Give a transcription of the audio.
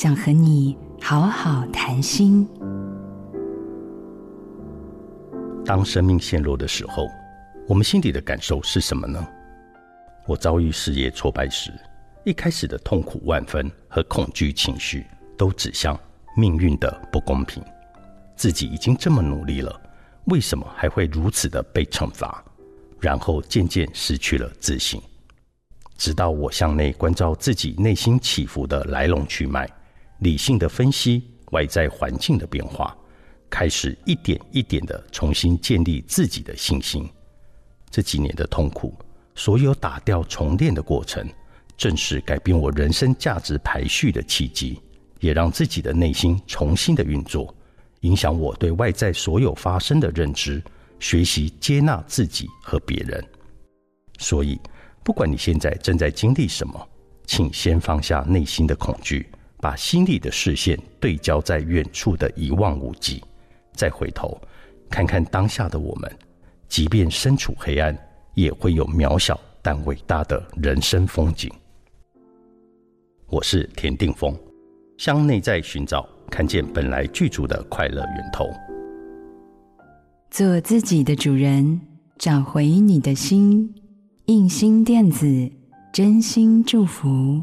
想和你好好谈心。当生命陷落的时候，我们心里的感受是什么呢？我遭遇事业挫败时，一开始的痛苦万分和恐惧情绪，都指向命运的不公平。自己已经这么努力了，为什么还会如此的被惩罚？然后渐渐失去了自信。直到我向内关照自己内心起伏的来龙去脉，理性的分析外在环境的变化，开始一点一点的重新建立自己的信心。这几年的痛苦。所有打掉重练的过程，正是改变我人生价值排序的契机，也让自己的内心重新的运作，影响我对外在所有发生的认知，学习接纳自己和别人。所以，不管你现在正在经历什么，请先放下内心的恐惧，把心里的视线对焦在远处的一望无际，再回头看看当下的我们，即便身处黑暗。也会有渺小但伟大的人生风景。我是田定峰，向内在寻找，看见本来具足的快乐源头。做自己的主人，找回你的心。印心电子，真心祝福。